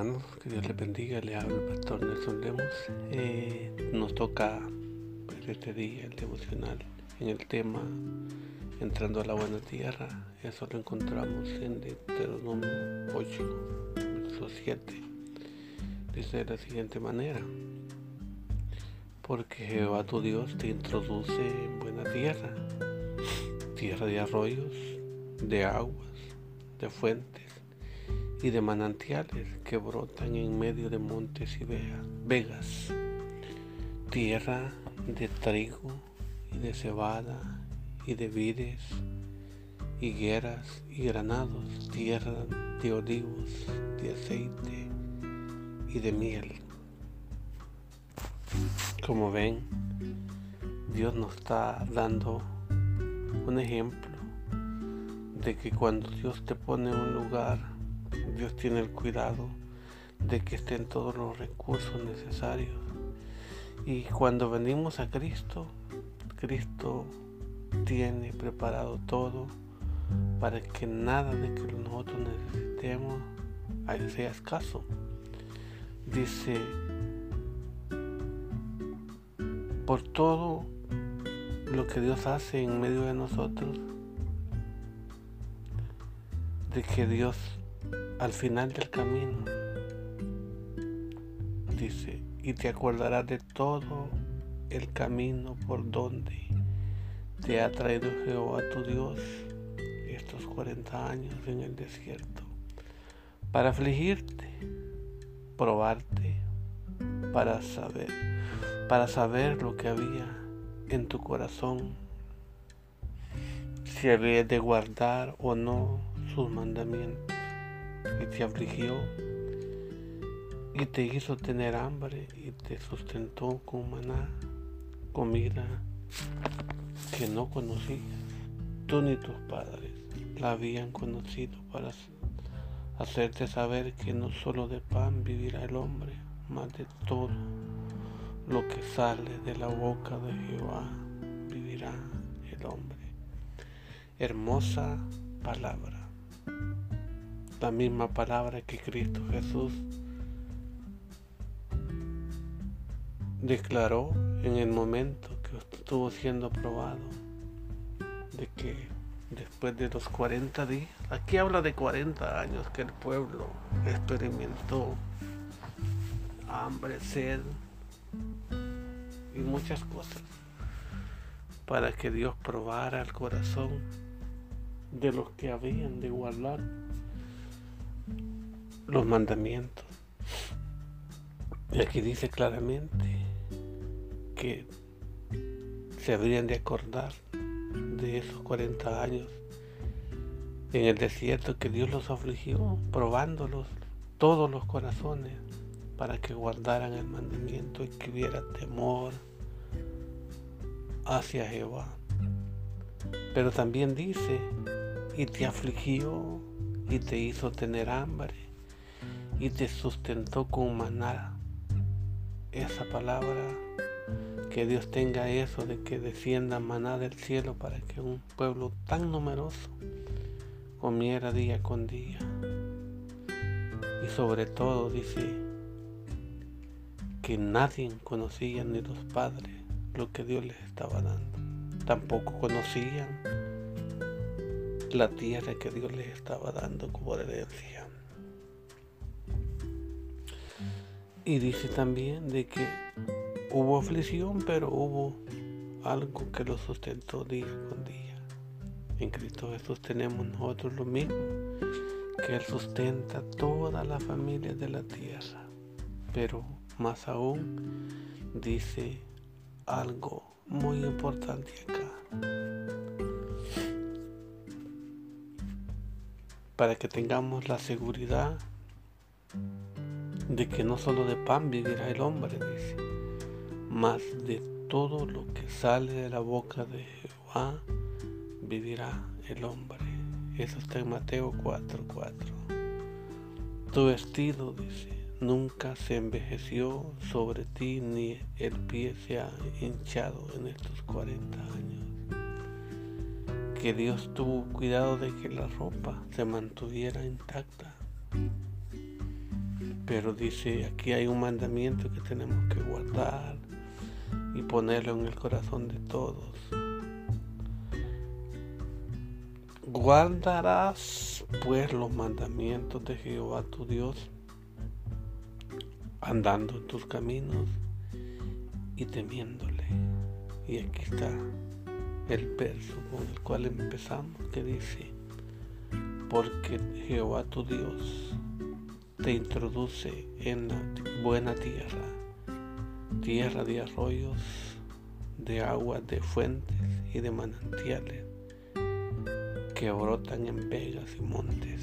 hermanos, que Dios les bendiga, le habla el pastor Nelson Lemos. Eh, nos toca pues, este día el devocional en el tema Entrando a la buena tierra. Eso lo encontramos en Deuteronomio 8, verso 7. Dice de la siguiente manera. Porque Jehová tu Dios te introduce en buena tierra, tierra de arroyos, de aguas, de fuentes y de manantiales que brotan en medio de montes y vegas, tierra de trigo y de cebada y de vides, higueras y granados, tierra de olivos, de aceite y de miel. Como ven, Dios nos está dando un ejemplo de que cuando Dios te pone en un lugar Dios tiene el cuidado de que estén todos los recursos necesarios. Y cuando venimos a Cristo, Cristo tiene preparado todo para que nada de que nosotros necesitemos sea escaso. Dice, por todo lo que Dios hace en medio de nosotros, de que Dios al final del camino, dice, y te acordarás de todo el camino por donde te ha traído Jehová tu Dios estos 40 años en el desierto, para afligirte, probarte, para saber, para saber lo que había en tu corazón, si había de guardar o no sus mandamientos y te afligió y te hizo tener hambre y te sustentó con maná, comida que no conocías. Tú ni tus padres la habían conocido para hacerte saber que no solo de pan vivirá el hombre, más de todo lo que sale de la boca de Jehová vivirá el hombre. Hermosa palabra la misma palabra que Cristo Jesús declaró en el momento que estuvo siendo probado de que después de los 40 días, aquí habla de 40 años que el pueblo experimentó hambre, sed y muchas cosas para que Dios probara el corazón de los que habían de guardar los mandamientos. Y aquí dice claramente que se habrían de acordar de esos 40 años en el desierto que Dios los afligió, probándolos todos los corazones para que guardaran el mandamiento y que hubiera temor hacia Jehová. Pero también dice, y te afligió y te hizo tener hambre y te sustentó con maná. Esa palabra, que Dios tenga eso de que descienda maná del cielo para que un pueblo tan numeroso comiera día con día. Y sobre todo dice que nadie conocía ni los padres lo que Dios les estaba dando. Tampoco conocían la tierra que Dios les estaba dando como herencia. Y dice también de que hubo aflicción, pero hubo algo que lo sustentó día con día. En Cristo Jesús tenemos nosotros lo mismo, que Él sustenta toda la familia de la tierra. Pero más aún dice algo muy importante acá. Para que tengamos la seguridad de que no solo de pan vivirá el hombre, dice, mas de todo lo que sale de la boca de Jehová vivirá el hombre. Eso está en Mateo 4:4. Tu vestido, dice, nunca se envejeció sobre ti ni el pie se ha hinchado en estos 40 años. Que Dios tuvo cuidado de que la ropa se mantuviera intacta Pero dice, aquí hay un mandamiento que tenemos que guardar y ponerlo en el corazón de todos. Guardarás pues los mandamientos de Jehová tu Dios, andando en tus caminos y temiéndole. Y aquí está el verso con el cual empezamos, que dice, porque Jehová tu Dios te introduce en la buena tierra, tierra de arroyos, de aguas, de fuentes y de manantiales que brotan en vegas y montes.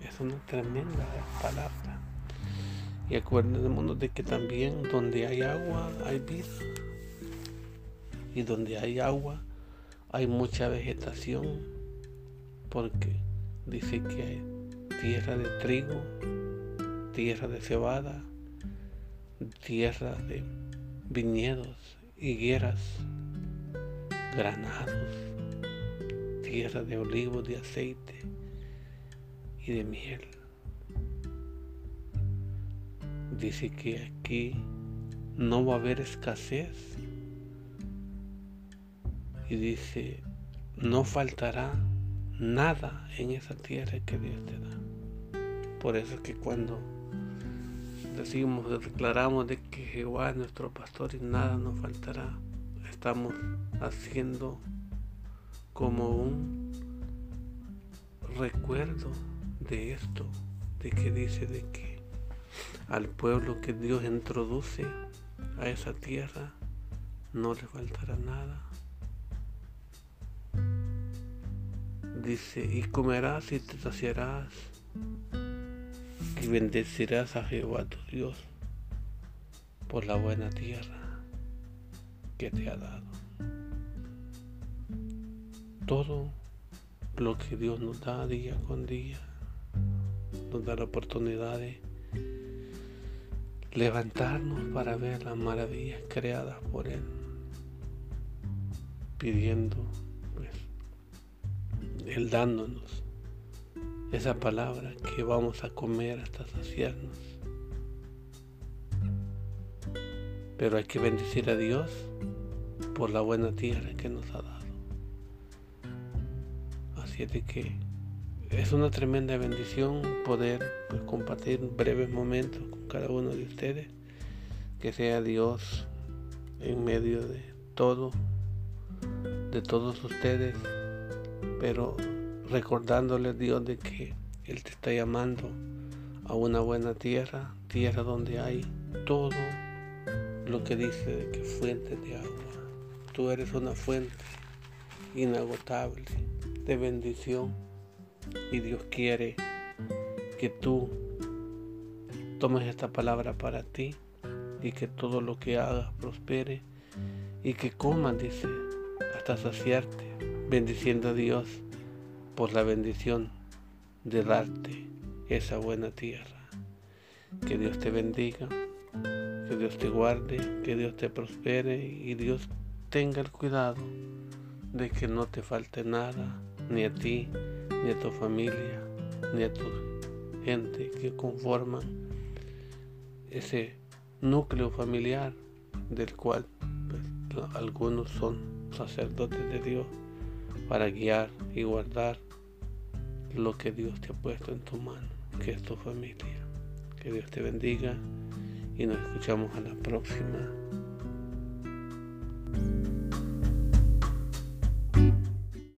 Es una tremenda palabra. Y acuérdense de que también donde hay agua hay vida. Y donde hay agua hay mucha vegetación. Porque dice que hay tierra de trigo, tierra de cebada, tierra de viñedos, higueras, granados tierra de olivos, de aceite y de miel. Dice que aquí no va a haber escasez. Y dice, no faltará nada en esa tierra que Dios te da. Por eso es que cuando decimos, declaramos de que Jehová es nuestro pastor y nada nos faltará, estamos haciendo como un recuerdo de esto, de que dice de que al pueblo que Dios introduce a esa tierra no le faltará nada. Dice, y comerás y te saciarás y bendecirás a Jehová tu Dios por la buena tierra que te ha dado. Todo lo que Dios nos da día con día, nos da la oportunidad de levantarnos para ver las maravillas creadas por Él, pidiendo, pues, Él dándonos esa palabra que vamos a comer hasta saciarnos. Pero hay que bendecir a Dios por la buena tierra que nos ha dado. Así es de que es una tremenda bendición poder compartir breves momentos con cada uno de ustedes. Que sea Dios en medio de todo, de todos ustedes, pero recordándole Dios de que Él te está llamando a una buena tierra, tierra donde hay todo lo que dice de que fuente de agua. Tú eres una fuente inagotable de bendición y Dios quiere que tú tomes esta palabra para ti y que todo lo que hagas prospere y que comas, dice, hasta saciarte, bendiciendo a Dios por la bendición de darte esa buena tierra. Que Dios te bendiga, que Dios te guarde, que Dios te prospere y Dios tenga el cuidado de que no te falte nada ni a ti, ni a tu familia, ni a tu gente que conforman ese núcleo familiar del cual pues, algunos son sacerdotes de Dios para guiar y guardar lo que Dios te ha puesto en tu mano, que es tu familia. Que Dios te bendiga y nos escuchamos a la próxima